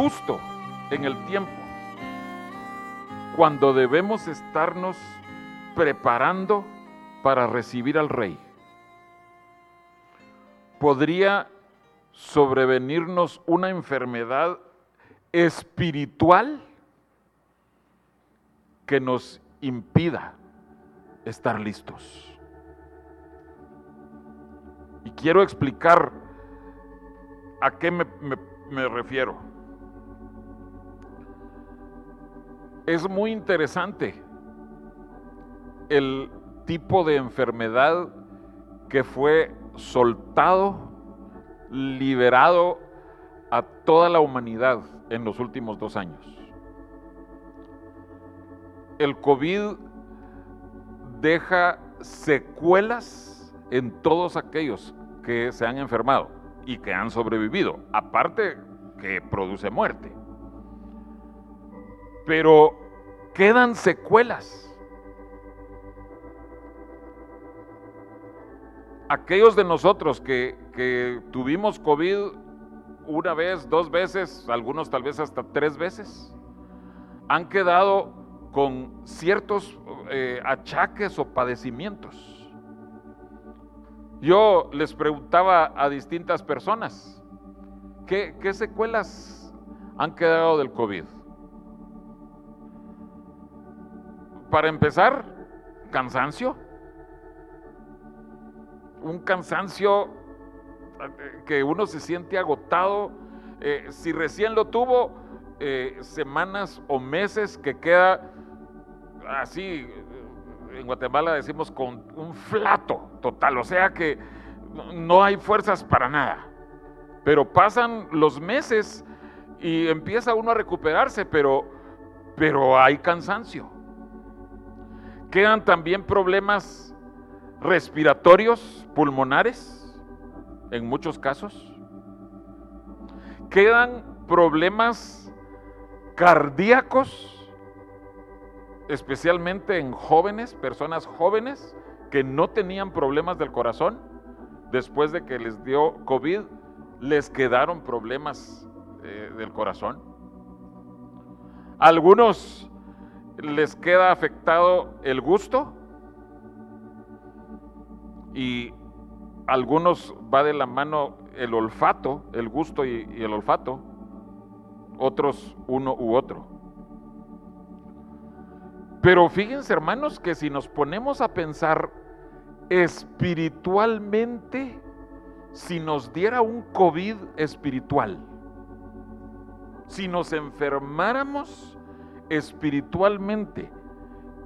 justo en el tiempo cuando debemos estarnos preparando para recibir al rey. Podría sobrevenirnos una enfermedad espiritual que nos impida estar listos. Y quiero explicar a qué me, refiero. Es muy interesante el tipo de enfermedad que fue soltado, liberado a toda la humanidad en los últimos dos años. El COVID deja secuelas en todos aquellos que se han enfermado y que han sobrevivido, aparte que produce muerte. Pero quedan secuelas. Aquellos de nosotros que, que tuvimos COVID una vez, dos veces, algunos tal vez hasta tres veces, han quedado con ciertos eh, achaques o padecimientos. Yo les preguntaba a distintas personas, ¿qué, qué secuelas han quedado del COVID? Para empezar, cansancio. Un cansancio eh, que uno se siente agotado. Eh, si recién lo tuvo, eh, semanas o meses que queda así, en Guatemala decimos con un flato total, o sea que no hay fuerzas para nada. Pero pasan los meses y empieza uno a recuperarse, pero, pero hay cansancio. Quedan también problemas respiratorios, pulmonares, en muchos casos. Quedan problemas cardíacos, especialmente en jóvenes, personas jóvenes que no tenían problemas del corazón. Después de que les dio COVID, les quedaron problemas eh, del corazón. Algunos les queda afectado el gusto y algunos va de la mano el olfato, el gusto y, y el olfato, otros uno u otro. Pero fíjense hermanos que si nos ponemos a pensar espiritualmente, si nos diera un COVID espiritual, si nos enfermáramos espiritualmente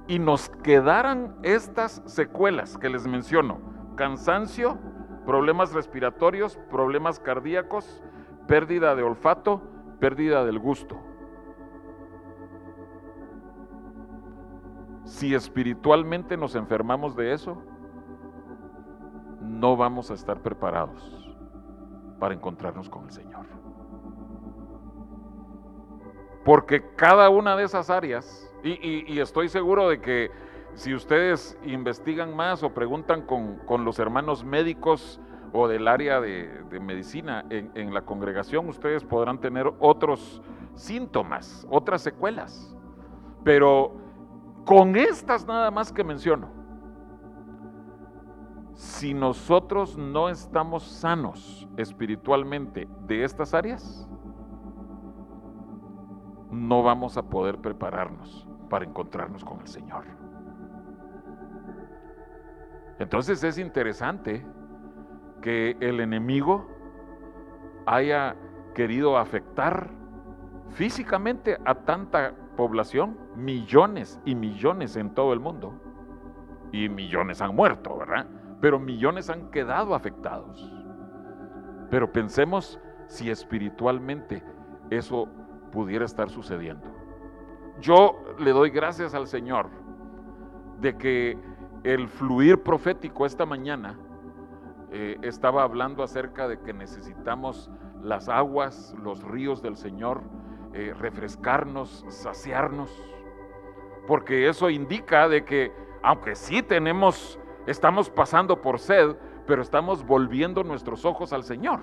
y nos quedaran estas secuelas que les menciono, cansancio, problemas respiratorios, problemas cardíacos, pérdida de olfato, pérdida del gusto. Si espiritualmente nos enfermamos de eso, no vamos a estar preparados para encontrarnos con el Señor. Porque cada una de esas áreas, y, estoy seguro de que si ustedes investigan más o preguntan con, los hermanos médicos o del área de, medicina en, en, la congregación, ustedes podrán tener otros síntomas, otras secuelas. Pero con estas nada más que menciono, si nosotros no estamos sanos espiritualmente de estas áreas, no vamos a poder prepararnos para encontrarnos con el Señor. Entonces es interesante que el enemigo haya querido afectar físicamente a tanta población, millones y millones en todo el mundo, y millones han muerto, ¿verdad? Pero millones han quedado afectados. Pero pensemos si espiritualmente eso pudiera estar sucediendo. Yo le doy gracias al Señor de que el fluir profético esta mañana eh, estaba hablando acerca de que necesitamos las aguas, los ríos del Señor, eh, refrescarnos, saciarnos, porque eso indica de que aunque sí tenemos, estamos pasando por sed, pero estamos volviendo nuestros ojos al Señor.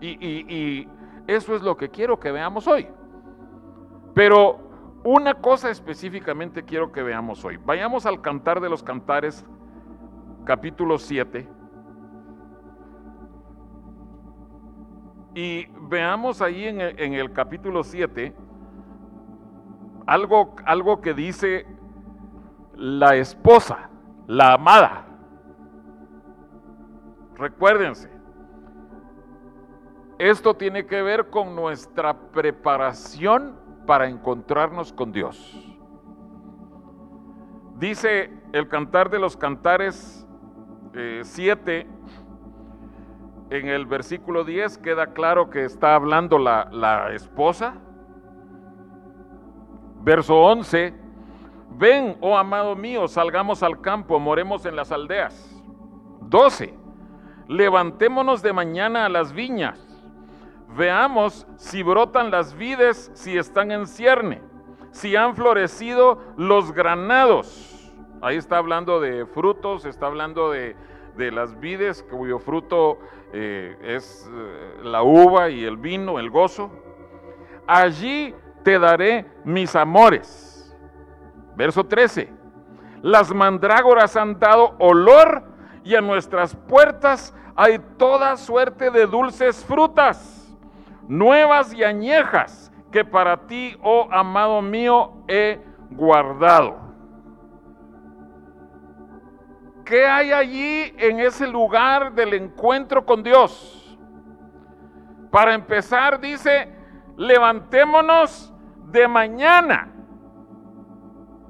y eso es lo que quiero que veamos hoy. Pero una cosa específicamente quiero que veamos hoy. Vayamos al Cantar de los Cantares, capítulo 7. Y veamos ahí en el, capítulo 7 algo, algo que dice la esposa, la amada. Recuérdense, esto tiene que ver con nuestra preparación para encontrarnos con Dios. Dice el cantar de los cantares 7, eh, en el versículo 10 queda claro que está hablando la, la esposa. Verso 11, ven, oh amado mío, salgamos al campo, moremos en las aldeas. 12, levantémonos de mañana a las viñas Veamos si brotan las vides, si están en cierne, si han florecido los granados. Ahí está hablando de frutos, está hablando de, las vides cuyo fruto eh, es eh, la uva y el vino, el gozo. Allí te daré mis amores. Verso 13. Las mandrágoras han dado olor y a nuestras puertas hay toda suerte de dulces frutas nuevas y añejas que para ti, oh amado mío, he guardado. ¿Qué hay allí en ese lugar del encuentro con Dios? Para empezar, dice, levantémonos de mañana.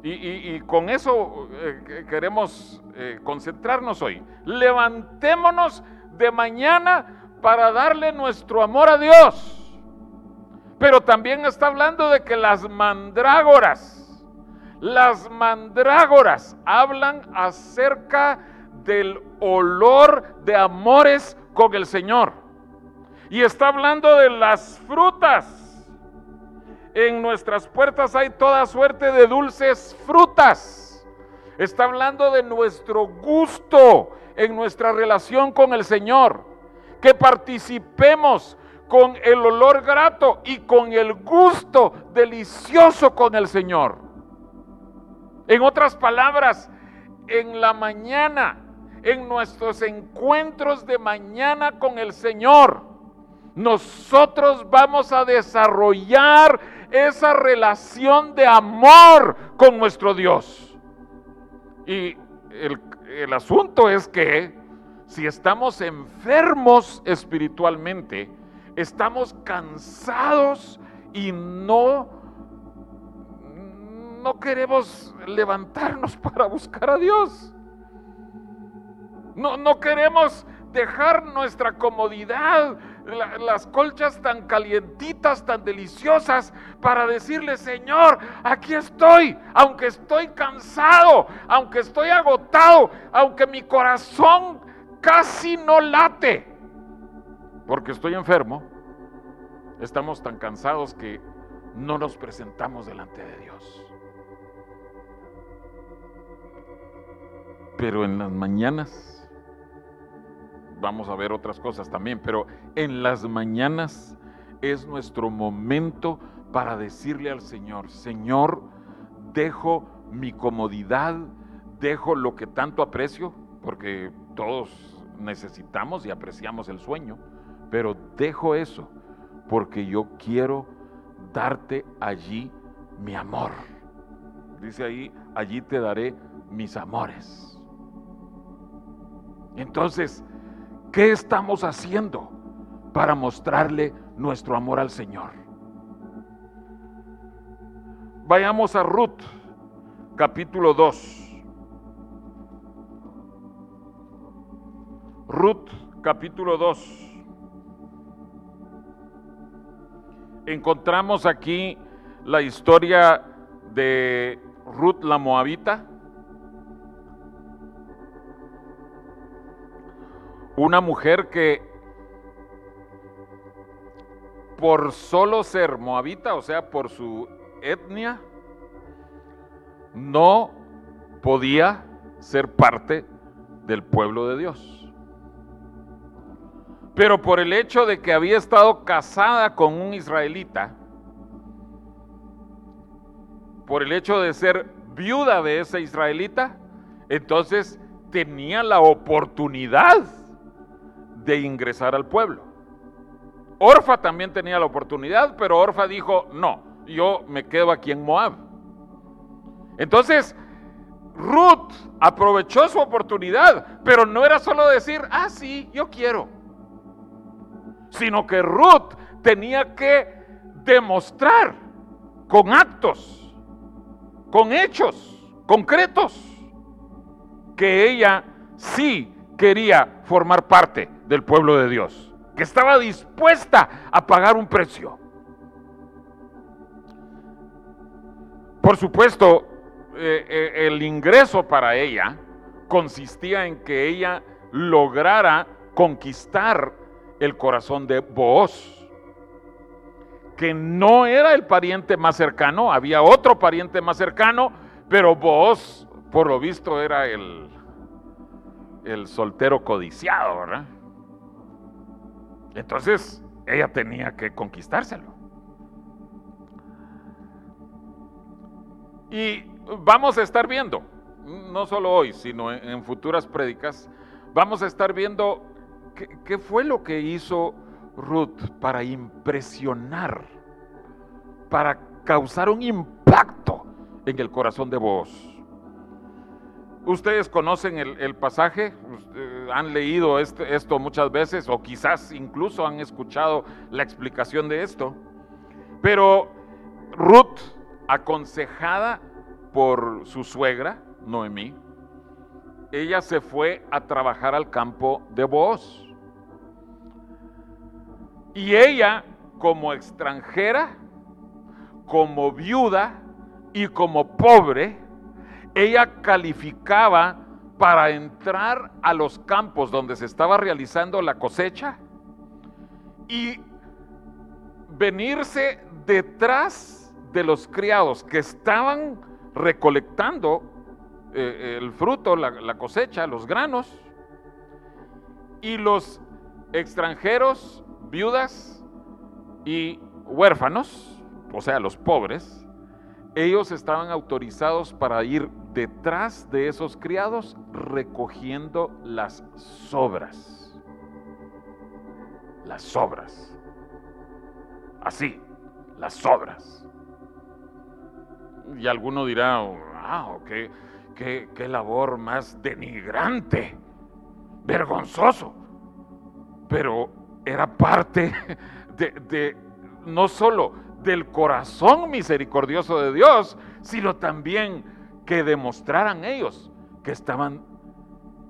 Y, con eso eh, queremos eh, concentrarnos hoy. Levantémonos de mañana para darle nuestro amor a Dios. Pero también está hablando de que las mandrágoras, las mandrágoras hablan acerca del olor de amores con el Señor. Y está hablando de las frutas. En nuestras puertas hay toda suerte de dulces frutas. Está hablando de nuestro gusto en nuestra relación con el Señor que participemos con el olor grato y con el gusto delicioso con el Señor. En otras palabras, en la mañana, en nuestros encuentros de mañana con el Señor, nosotros vamos a desarrollar esa relación de amor con nuestro Dios. Y el, el asunto es que si estamos enfermos espiritualmente, estamos cansados y no no queremos levantarnos para buscar a Dios. No, no queremos dejar nuestra comodidad, las colchas tan calientitas, tan deliciosas, para decirle, Señor, aquí estoy, aunque estoy cansado, aunque estoy agotado, aunque mi corazón casi no late, porque estoy enfermo, estamos tan cansados que no nos presentamos delante de Dios. Pero en las mañanas, vamos a ver otras cosas también, pero en las mañanas es nuestro momento para decirle al Señor, Señor, dejo mi comodidad, dejo lo que tanto aprecio, porque todos necesitamos y apreciamos el sueño, pero dejo eso porque yo quiero darte allí mi amor. Dice ahí, allí te daré mis amores. Entonces, ¿qué estamos haciendo para mostrarle nuestro amor al Señor? Vayamos a Ruth, capítulo 2. Ruth capítulo 2. Encontramos aquí la historia de Ruth la Moabita, una mujer que por solo ser moabita, o sea, por su etnia, no podía ser parte del pueblo de Dios pero por el hecho de que había estado casada con un israelita, por el hecho de ser viuda de esa israelita, entonces tenía la oportunidad de ingresar al pueblo. Orfa también tenía la oportunidad, pero Orfa dijo, no, yo me quedo aquí en Moab. Entonces, Ruth aprovechó su oportunidad, pero no era solo decir, ah, sí, yo quiero, sino que Ruth tenía que demostrar con actos, con hechos concretos, que ella sí quería formar parte del pueblo de Dios, que estaba dispuesta a pagar un precio. Por supuesto, eh, eh, el ingreso para ella consistía en que ella lograra conquistar el corazón de Booz, que no era el pariente más cercano, había otro pariente más cercano, pero Booz, por lo visto, era el, el soltero codiciado, ¿verdad? Entonces, ella tenía que conquistárselo. Y vamos a estar viendo, no solo hoy, sino en, futuras prédicas, vamos a estar viendo qué, fue lo que hizo Ruth para impresionar, para causar un impacto en el corazón de vos. Ustedes conocen el, pasaje, han leído este, esto muchas veces o quizás incluso han escuchado la explicación de esto, pero Ruth, aconsejada por su suegra, Noemí, ella se fue a trabajar al campo de Boaz. Y ella, como extranjera, como viuda y como pobre, ella calificaba para entrar a los campos donde se estaba realizando la cosecha y venirse detrás de los criados que estaban recolectando eh, el fruto, la, cosecha, los granos, y los extranjeros, viudas y huérfanos, o sea, los pobres, ellos estaban autorizados para ir detrás de esos criados recogiendo las sobras. Las sobras. Así, las sobras. Y alguno dirá, wow, qué, qué, labor más denigrante, vergonzoso. Pero era parte de, no solo del corazón misericordioso de Dios, sino también que demostraran ellos que estaban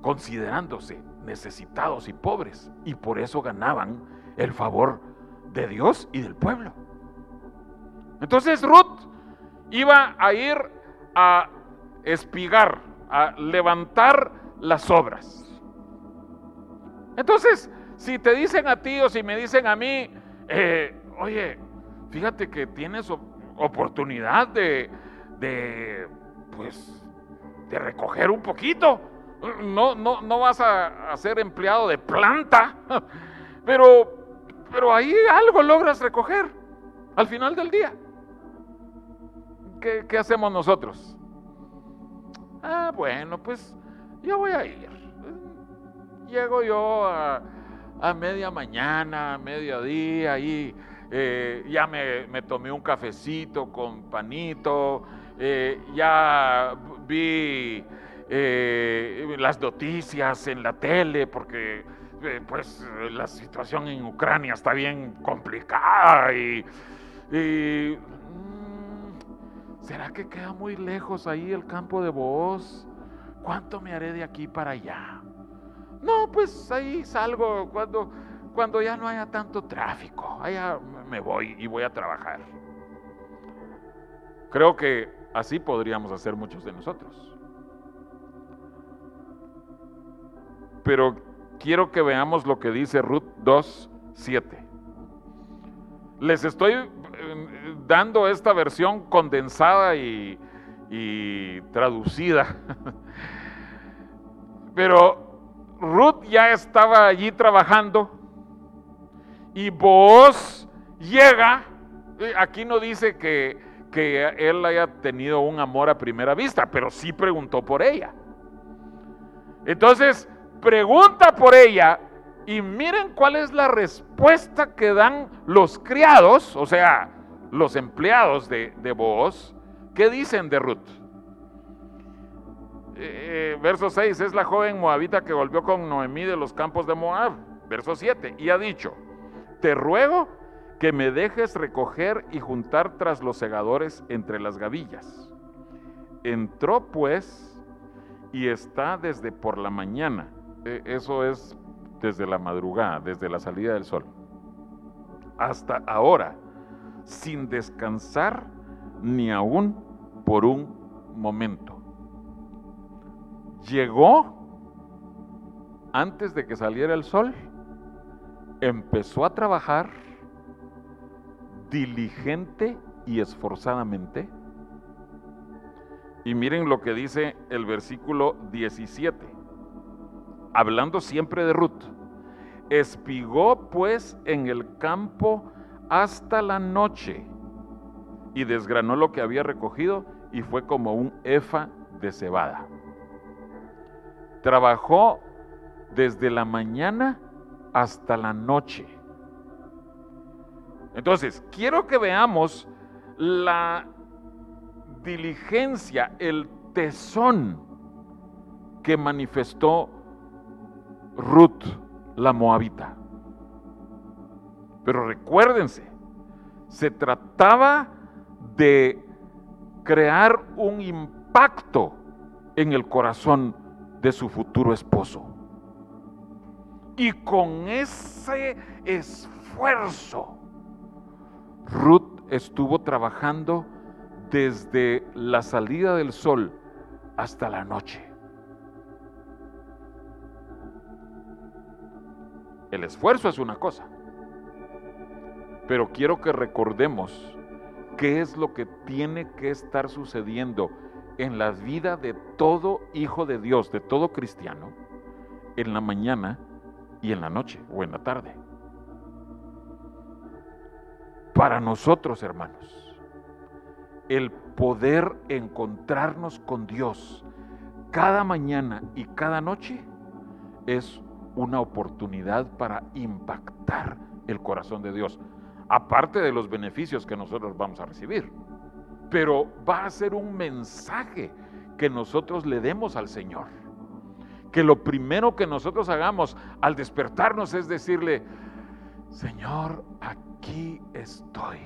considerándose necesitados y pobres y por eso ganaban el favor de Dios y del pueblo. Entonces Ruth iba a ir a espigar, a levantar las obras. Entonces, si te dicen a ti o si me dicen a mí, eh, oye, fíjate que tienes oportunidad de, de, pues, de recoger un poquito. No, no, no vas a, ser empleado de planta, pero, pero ahí algo logras recoger al final del día. ¿qué, hacemos nosotros? Ah, bueno, pues yo voy a ir. Llego yo a, media mañana, a mediodía, y eh, ya me, tomé un cafecito con panito, eh, ya vi eh, las noticias en la tele, porque pues la situación en Ucrania está bien complicada y ¿Será que queda muy lejos ahí el campo de voz? ¿Cuánto me haré de aquí para allá? No, pues ahí salgo cuando, cuando ya no haya tanto tráfico. Allá me voy y voy a trabajar. Creo que así podríamos hacer muchos de nosotros. Pero quiero que veamos lo que dice Ruth 2, 7. Les estoy dando esta versión condensada y, traducida. Pero Ruth ya estaba allí trabajando y vos llega, eh, aquí no dice que, que él haya tenido un amor a primera vista, pero sí preguntó por ella. Entonces, pregunta por ella y miren cuál es la respuesta que dan los criados, o sea, los empleados de, de Boaz, ¿qué dicen de Ruth? Eh, verso 6, es la joven moabita que volvió con Noemí de los campos de Moab. Verso 7, y ha dicho, te ruego que me dejes recoger y juntar tras los segadores entre las gavillas. Entró pues y está desde por la mañana. E, eso es desde la madrugada, desde la salida del sol. Hasta ahora, sin descansar ni aún por un momento. Llegó antes de que saliera el sol, empezó a trabajar diligente y esforzadamente. Y miren lo que dice el versículo 17, hablando siempre de Ruth. Espigó pues en el campo hasta la noche y desgranó lo que había recogido y fue como un efa de cebada. Trabajó desde la mañana hasta la noche entonces, quiero que veamos la diligencia, el tesón que manifestó Ruth, la moabita. Pero recuérdense, se trataba de crear un impacto en el corazón de su futuro esposo. Y con ese esfuerzo, Ruth estuvo trabajando desde la salida del sol hasta la noche. El esfuerzo es una cosa, pero quiero que recordemos qué es lo que tiene que estar sucediendo en la vida de todo hijo de Dios, de todo cristiano, en la mañana y en la noche o en la tarde para nosotros, hermanos, el poder encontrarnos con Dios cada mañana y cada noche es una oportunidad para impactar el corazón de Dios, aparte de los beneficios que nosotros vamos a recibir. Pero va a ser un mensaje que nosotros le demos al Señor. Que lo primero que nosotros hagamos al despertarnos es decirle, Señor, aquí estoy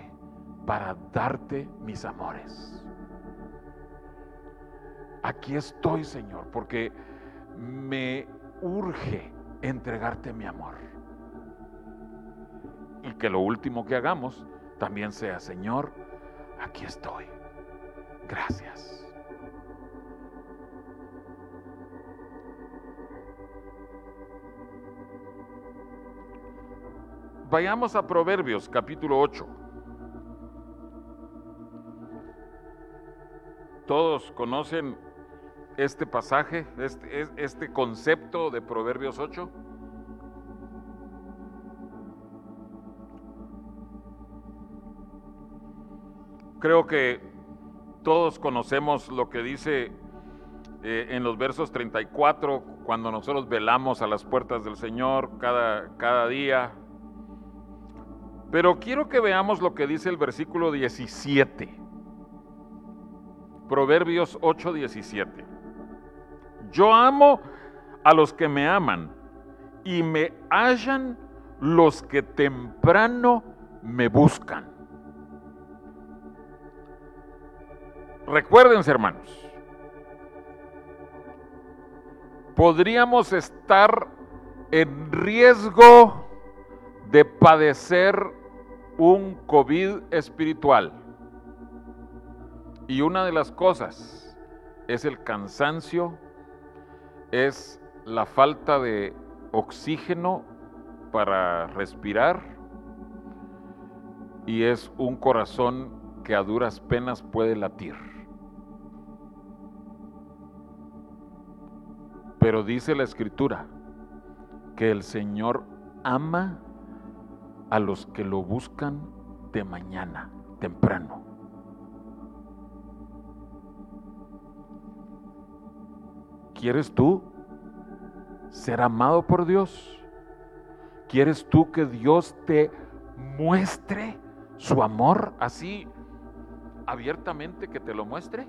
para darte mis amores. Aquí estoy, Señor, porque me urge entregarte mi amor. Y que lo último que hagamos también sea, Señor, aquí estoy. Gracias. Vayamos a Proverbios capítulo 8. Todos conocen este pasaje, este, este concepto de Proverbios 8. Creo que todos conocemos lo que dice eh, en los versos 34, cuando nosotros velamos a las puertas del Señor cada, cada día, pero quiero que veamos lo que dice el versículo 17. Proverbios 8, 17. Yo amo a los que me aman y me hallan los que temprano me buscan. Recuérdense, hermanos, podríamos estar en riesgo de padecer un COVID espiritual. Y una de las cosas es el cansancio, es la falta de oxígeno para respirar y es un corazón que a duras penas puede latir. Pero dice la escritura que el Señor ama a los que lo buscan de mañana, temprano. ¿Quieres tú ser amado por Dios? ¿Quieres tú que Dios te muestre su amor así abiertamente, que te lo muestre?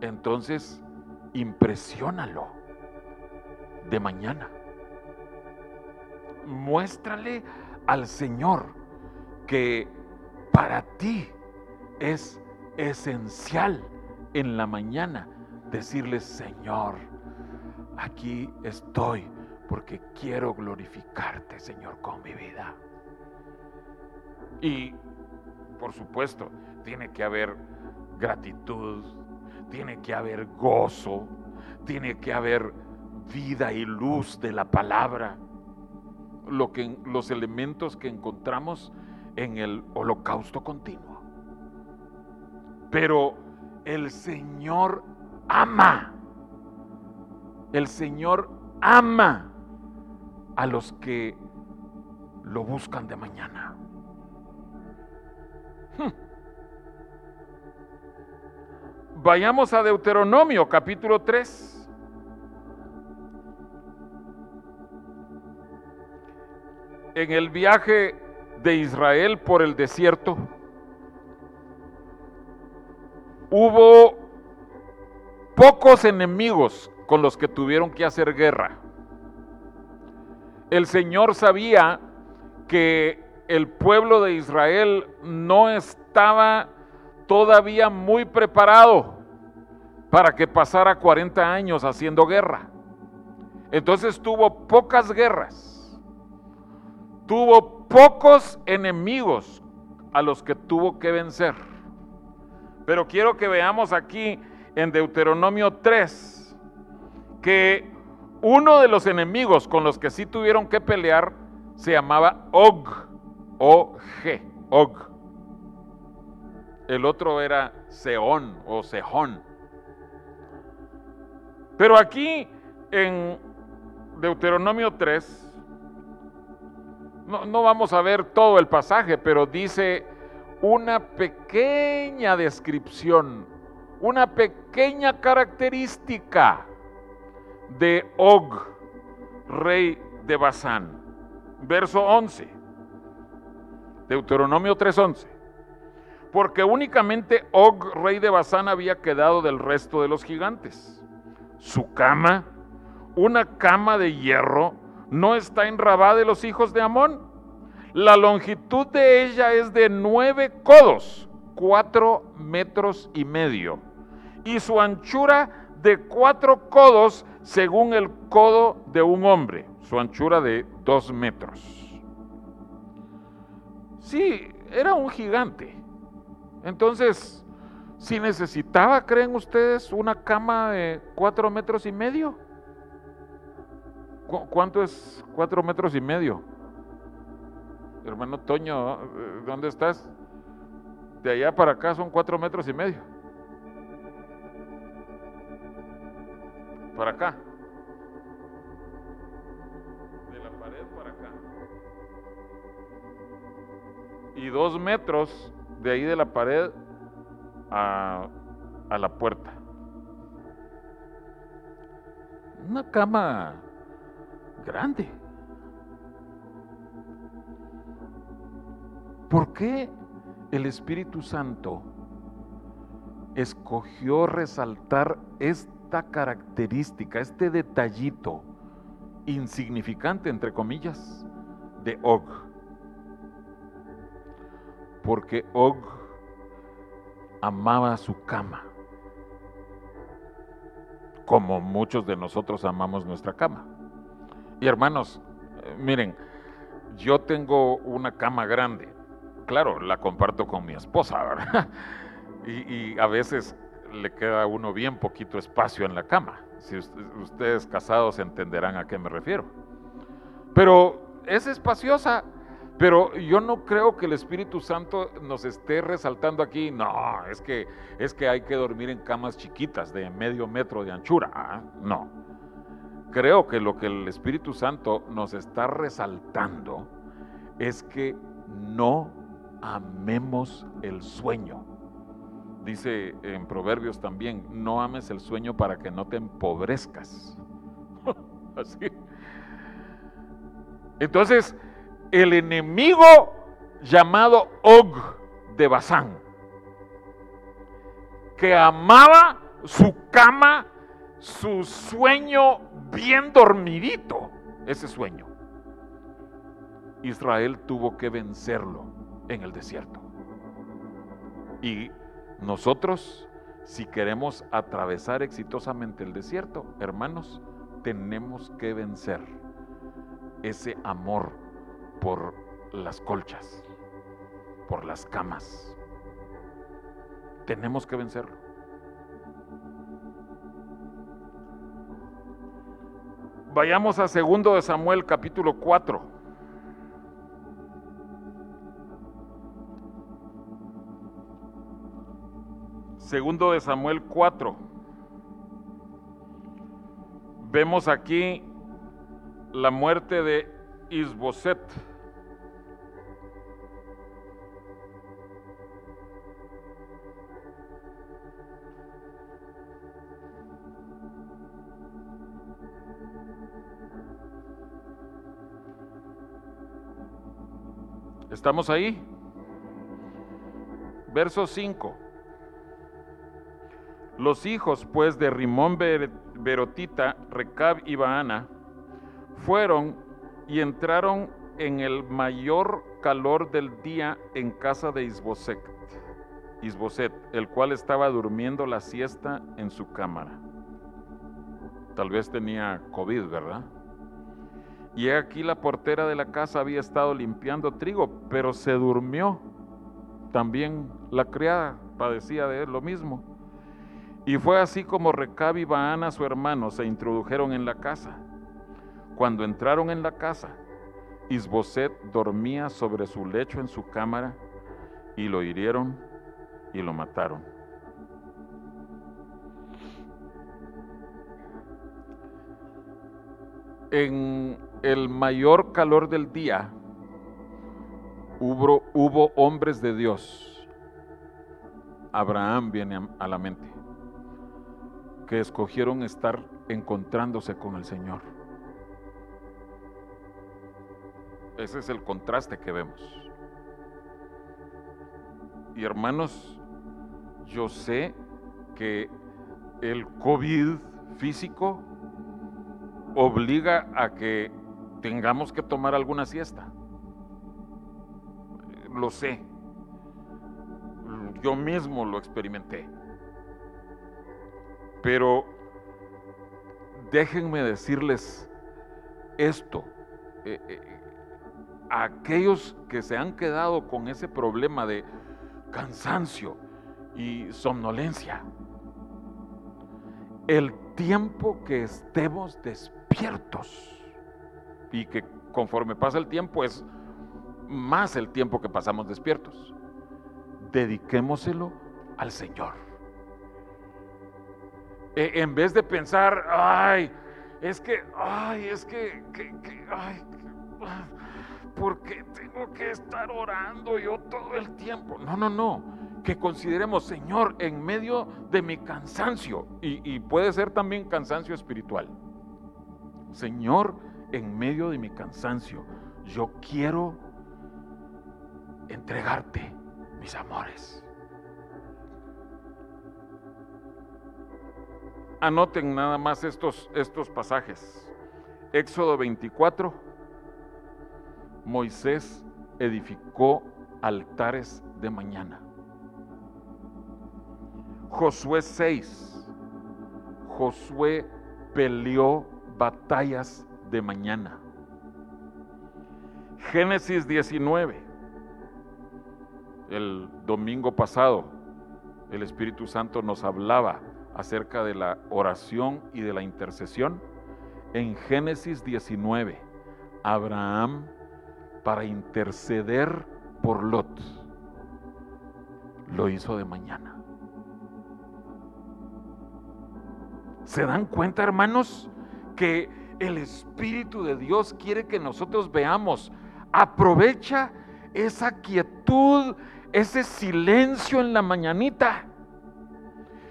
Entonces, impresiónalo de mañana. Muéstrale al Señor que para ti es esencial en la mañana decirle, Señor, aquí estoy porque quiero glorificarte, Señor, con mi vida. Y, por supuesto, tiene que haber gratitud, tiene que haber gozo, tiene que haber vida y luz de la palabra, lo que, los elementos que encontramos en el holocausto continuo. Pero el Señor ama, el Señor ama a los que lo buscan de mañana. Hmm. Vayamos a Deuteronomio capítulo 3. En el viaje de Israel por el desierto, hubo pocos enemigos con los que tuvieron que hacer guerra. El Señor sabía que el pueblo de Israel no estaba todavía muy preparado para que pasara 40 años haciendo guerra. Entonces tuvo pocas guerras, tuvo pocos enemigos a los que tuvo que vencer. Pero quiero que veamos aquí en Deuteronomio 3 que uno de los enemigos con los que sí tuvieron que pelear se llamaba Og, O-G, Og. El otro era Seón o Sejón. Pero aquí en Deuteronomio 3, no, no, vamos a ver todo el pasaje, pero dice una pequeña descripción, una pequeña característica de Og, rey de Basán. Verso 11, Deuteronomio 3:11. Porque únicamente Og, rey de Basán, había quedado del resto de los gigantes. Su cama, una cama de hierro, no está en Rabá de los hijos de Amón. La longitud de ella es de nueve codos, cuatro metros y medio, y su anchura de cuatro codos según el codo de un hombre, su anchura de dos metros. Sí, era un gigante. Entonces, si necesitaba, ¿creen ustedes, una cama de cuatro metros y medio? ¿Cuánto es cuatro metros y medio? Hermano Toño, ¿dónde estás? De allá para acá son cuatro metros y medio. Para acá. De la pared para acá. Y dos metros de ahí de la pared a, la puerta. Una cama grande. ¿Por qué el Espíritu Santo escogió resaltar esta característica, este detallito insignificante, entre comillas, de Og? Porque Og amaba su cama, como muchos de nosotros amamos nuestra cama. Y hermanos, miren, yo tengo una cama grande, claro, la comparto con mi esposa, ¿verdad? Y, a veces le queda a uno bien poquito espacio en la cama. Si ustedes casados entenderán a qué me refiero. Pero es espaciosa, pero yo no creo que el Espíritu Santo nos esté resaltando aquí, no, es que, es que hay que dormir en camas chiquitas de medio metro de anchura. ¿ah? No. Creo que lo que el Espíritu Santo nos está resaltando es que no amemos el sueño. Dice en Proverbios también, no ames el sueño para que no te empobrezcas. Así. Entonces, el enemigo llamado Og de Bazán, que amaba su cama, su sueño bien dormidito, ese sueño. Israel tuvo que vencerlo en el desierto. Y nosotros, si queremos atravesar exitosamente el desierto, hermanos, tenemos que vencer ese amor por las colchas, por las camas. Tenemos que vencerlo. Vayamos a segundo de Samuel capítulo 4. Segundo de Samuel 4. Vemos aquí la muerte de Isboset. ¿Estamos ahí? Verso 5. Los hijos, pues, de Rimón Berotita, Recab y Baana, fueron y entraron en el mayor calor del día en casa de Isboset, Isboset, el cual estaba durmiendo la siesta en su cámara. Tal vez tenía COVID, ¿verdad? Y aquí la portera de la casa había estado limpiando trigo, pero se durmió. También la criada padecía de él lo mismo. Y fue así como Recab y Baana, su hermano, se introdujeron en la casa. Cuando entraron en la casa, Isboset dormía sobre su lecho en su cámara y lo hirieron y lo mataron. En el mayor calor del día hubo, hombres de Dios. Abraham viene a la mente que escogieron estar encontrándose con el Señor. Ese es el contraste que vemos. Y hermanos, yo sé que el COVID físico obliga a que tengamos que tomar alguna siesta. Lo sé. Yo mismo lo experimenté. Pero déjenme decirles esto. Eh, eh, aquellos que se han quedado con ese problema de cansancio y somnolencia, el tiempo que estemos despiertos y que conforme pasa el tiempo es más el tiempo que pasamos despiertos, dediquémoselo al Señor. E, en vez de pensar, ay, es que, ay, es que, que, que ay, ¿por qué tengo que estar orando yo todo el tiempo? No, no, no. Que consideremos, Señor, en medio de mi cansancio, y, y puede ser también cansancio espiritual. Señor, en medio de mi cansancio, yo quiero entregarte mis amores. Anoten nada más estos, estos pasajes. Éxodo 24, Moisés edificó altares de mañana. Josué 6, Josué peleó batallas de mañana. Génesis 19, el domingo pasado, el Espíritu Santo nos hablaba acerca de la oración y de la intercesión, en Génesis 19, Abraham para interceder por Lot lo hizo de mañana. ¿Se dan cuenta, hermanos, que el Espíritu de Dios quiere que nosotros veamos? Aprovecha esa quietud, ese silencio en la mañanita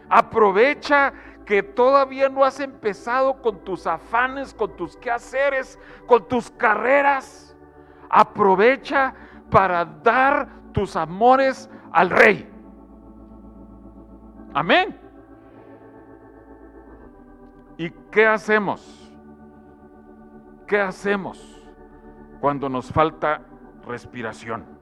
Aprovecha que todavía no has empezado con tus afanes, con tus quehaceres, con tus carreras. Aprovecha para dar tus amores al rey. Amén. ¿Y qué hacemos? ¿Qué hacemos cuando nos falta respiración?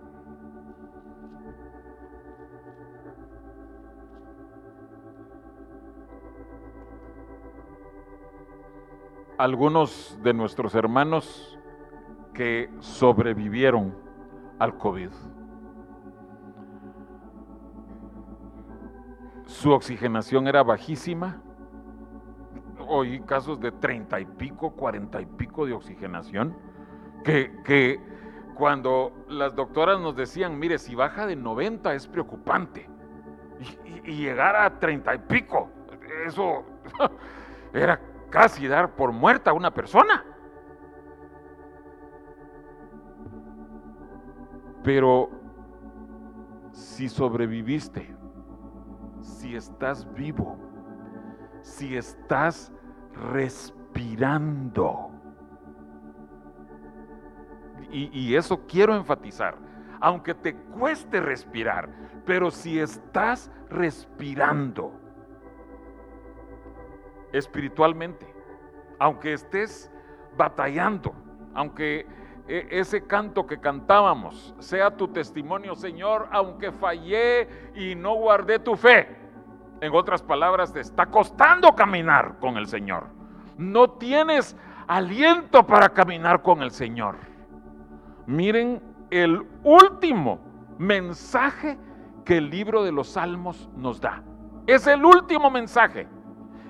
algunos de nuestros hermanos que sobrevivieron al COVID. Su oxigenación era bajísima. Oí casos de treinta y pico, cuarenta y pico de oxigenación, que, que cuando las doctoras nos decían, mire, si baja de 90 es preocupante. Y, y llegar a treinta y pico, eso era casi dar por muerta a una persona. Pero si sobreviviste, si estás vivo, si estás respirando, y, eso quiero enfatizar, aunque te cueste respirar, pero si estás respirando, espiritualmente, aunque estés batallando, aunque e, ese canto que cantábamos sea tu testimonio, Señor, aunque fallé y no guardé tu fe. En otras palabras, te está costando caminar con el Señor. No tienes aliento para caminar con el Señor. Miren el último mensaje que el libro de los Salmos nos da. Es el último mensaje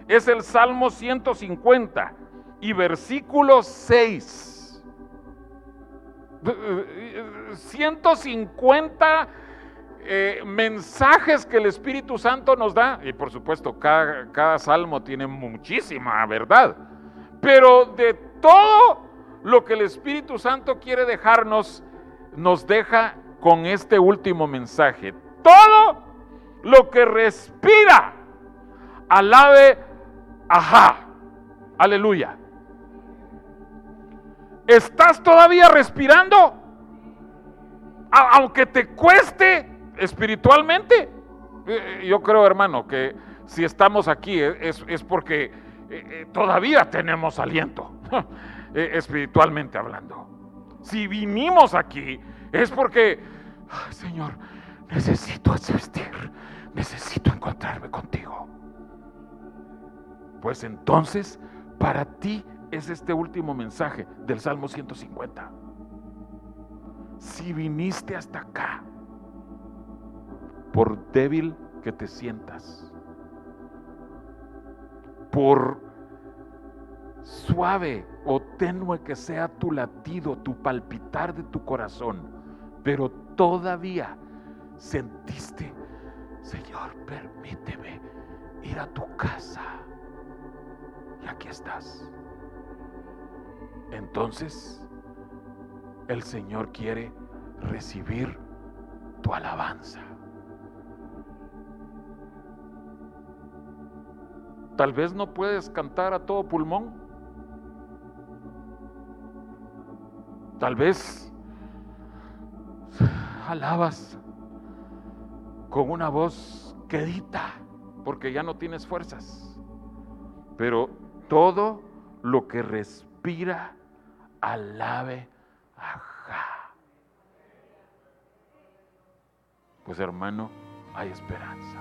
es el Salmo 150 y versículo 6. 150 eh, mensajes que el Espíritu Santo nos da, y por supuesto cada, cada salmo tiene muchísima verdad, pero de todo lo que el Espíritu Santo quiere dejarnos, nos deja con este último mensaje. Todo lo que respira, alabe Ajá. Aleluya. ¿Estás todavía respirando? aunque te cueste espiritualmente. Eh, yo creo, hermano, que si estamos aquí es, porque eh, eh, todavía tenemos aliento, espiritualmente hablando. Si vinimos aquí es porque, Señor, necesito asistir, necesito encontrarme contigo. Pues entonces, para ti es este último mensaje del Salmo 150. Si viniste hasta acá, por débil que te sientas, por suave o tenue que sea tu latido, tu palpitar de tu corazón, pero todavía sentiste, Señor, permíteme ir a tu casa y aquí estás. Entonces, el Señor quiere recibir tu alabanza. Tal vez no puedes cantar a todo pulmón. Tal vez alabas con una voz quedita porque ya no tienes fuerzas. Pero todo lo que respira, alabe ajá. Pues hermano, hay esperanza.